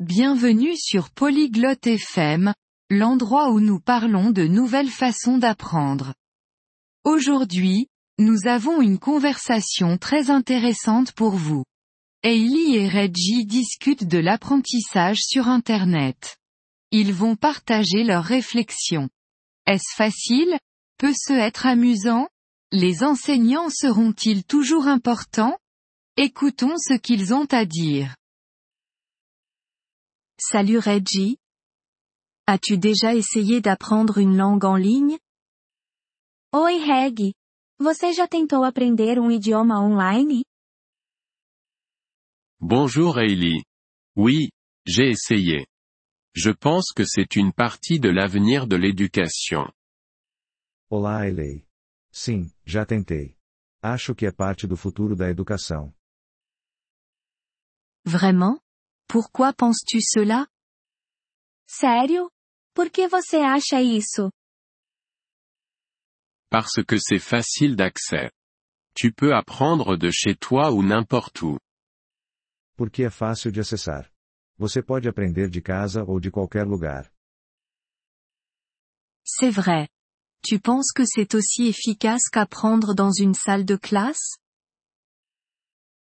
Bienvenue sur Polyglotte FM, l'endroit où nous parlons de nouvelles façons d'apprendre. Aujourd'hui, nous avons une conversation très intéressante pour vous. Hailey et Reggie discutent de l'apprentissage sur Internet. Ils vont partager leurs réflexions. Est-ce facile? Peut-ce être amusant? Les enseignants seront-ils toujours importants? Écoutons ce qu'ils ont à dire. Salut Reggie. As-tu déjà essayé d'apprendre une langue en ligne? Oi Reg. Você já tentou aprender um idioma online? Bonjour Hailey. Oui, j'ai essayé. Je pense que c'est une partie de l'avenir de l'éducation. Olá Hailey. Sim, já tentei. Acho que é parte do futuro da educação. Vraiment? Pourquoi penses-tu cela? Sério? Por que você acha isso? Parce que c'est facile d'accès. Tu peux apprendre de chez toi ou n'importe où. Porque é fácil de acessar. Você pode aprender de casa ou de qualquer lugar. C'est vrai. Tu penses que c'est aussi efficace qu'apprendre dans une salle de classe?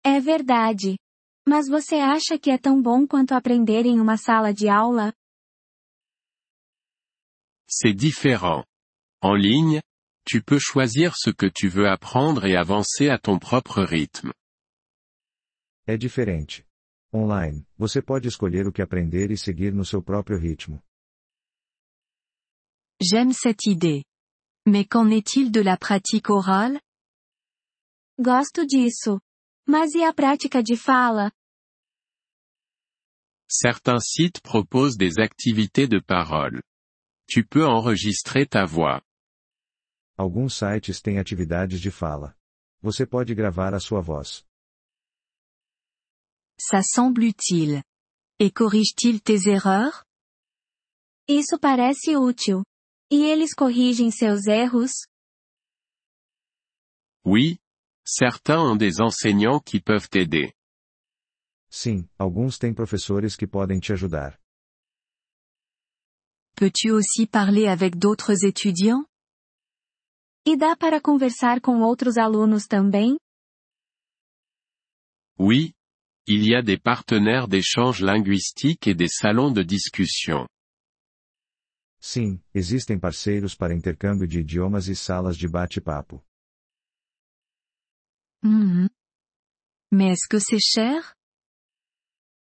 É verdade. Mas você acha que é tão bom quanto aprender em uma sala de aula? C'est différent. En ligne, tu peux choisir ce que tu veux apprendre et avancer à ton propre rythme. É diferente. Online, você pode escolher o que aprender e seguir no seu próprio ritmo. J'aime cette idée. Mais qu'en est-il de la pratique orale? Gosto disso. Mas e a prática de fala? Certains sites proposent des activités de parole. Tu peux enregistrer ta voix. Alguns sites têm atividades de fala. Você pode gravar a sua voz. Ça semble utile. Et corrige-t-il tes erreurs? Isso parece útil. E eles corrigem seus erros? Oui, certains ont des enseignants qui peuvent t'aider. Sim, alguns têm professores que podem te ajudar. Peux-tu aussi parler avec d'autres étudiants? E dá para conversar com outros alunos também? Oui, il y a des partenaires d'échange linguistique et des salons de discussion. Sim, existem parceiros para intercâmbio de idiomas e salas de bate-papo. Mhm. Mais est-ce que c'est cher?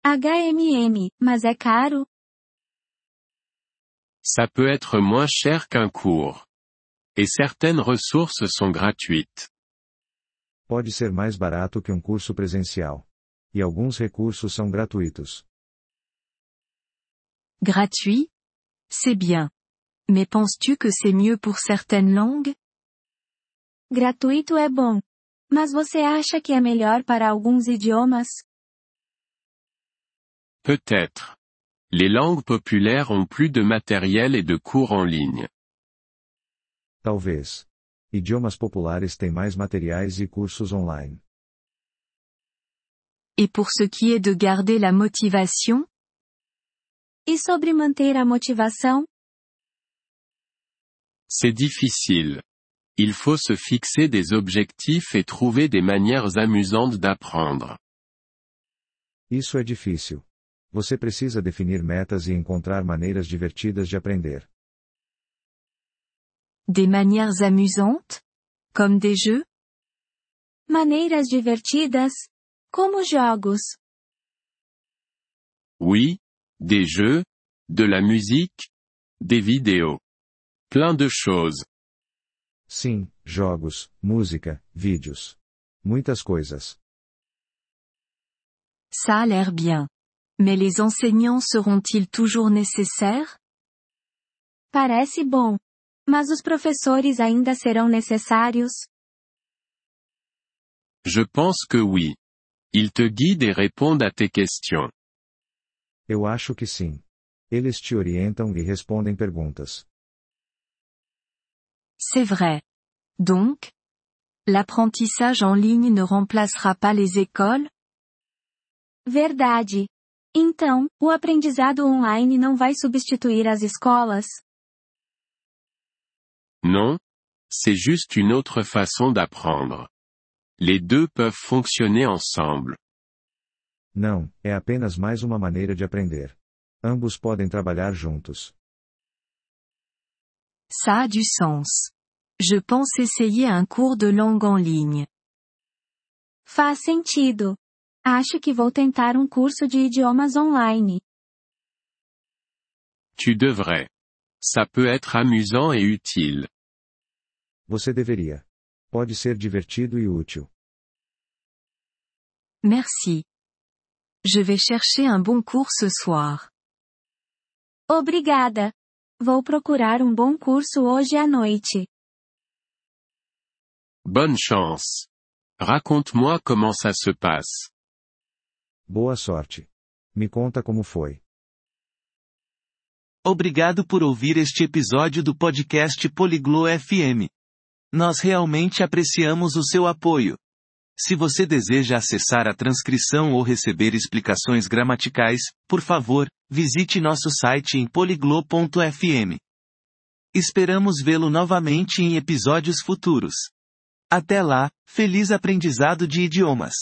HMM, mas é caro? Ça peut être moins cher qu'un cours. Et certaines ressources sont gratuites. Pode ser mais barato que um curso presencial. E alguns recursos são gratuitos. Gratuit? C'est bien. Mais penses-tu que c'est mieux pour certaines langues? Gratuito é bom. Mas você acha que é melhor para alguns idiomas? Peut-être. Les langues populaires ont plus de matériel et de cours en ligne. Talvez. Idiomas populares têm mais materiais e cursos online. Et pour ce qui est de garder la motivation? E sobre manter a motivação? C'est difficile. Il faut se fixer des objectifs et trouver des manières amusantes d'apprendre. Isso é difícil. Você precisa definir metas e encontrar maneiras divertidas de aprender. Des manières amusantes? Comme des jeux? Maneiras divertidas? Como jogos? Oui, des jeux, de la musique, des vidéos. Plein de choses. Sim, jogos, música, vídeos. Muitas coisas. Ça a l'air bien. Mais les enseignants seront-ils toujours nécessaires? Parece bom. Mas os professores ainda serão necessários? Je pense que oui. Ils te guident et répondent à tes questions. Eu acho que sim. Eles te orientam e respondem perguntas. C'est vrai. Donc? L'apprentissage en ligne ne remplacera pas les écoles? Verdade. Então, o aprendizado online não vai substituir as escolas? Non. C'est juste une autre façon d'apprendre. Les deux peuvent fonctionner ensemble. Não, é apenas mais uma maneira de aprender. Ambos podem trabalhar juntos. Ça a du sens. Je pense essayer un cours de langue en ligne. Faz sentido. Acho que vou tentar um curso de idiomas online. Tu devrais. Ça peut être amusant et utile. Você deveria. Pode ser divertido e útil. Merci. Je vais chercher un bon cours ce soir. Obrigada. Vou procurar um bom curso hoje à noite. Bonne chance. Raconte-moi comment ça se passe. Boa sorte. Me conta como foi. Obrigado por ouvir este episódio do podcast Poliglo FM. Nós realmente apreciamos o seu apoio. Se você deseja acessar a transcrição ou receber explicações gramaticais, por favor, visite nosso site em poliglo.fm. Esperamos vê-lo novamente em episódios futuros. Até lá, feliz aprendizado de idiomas!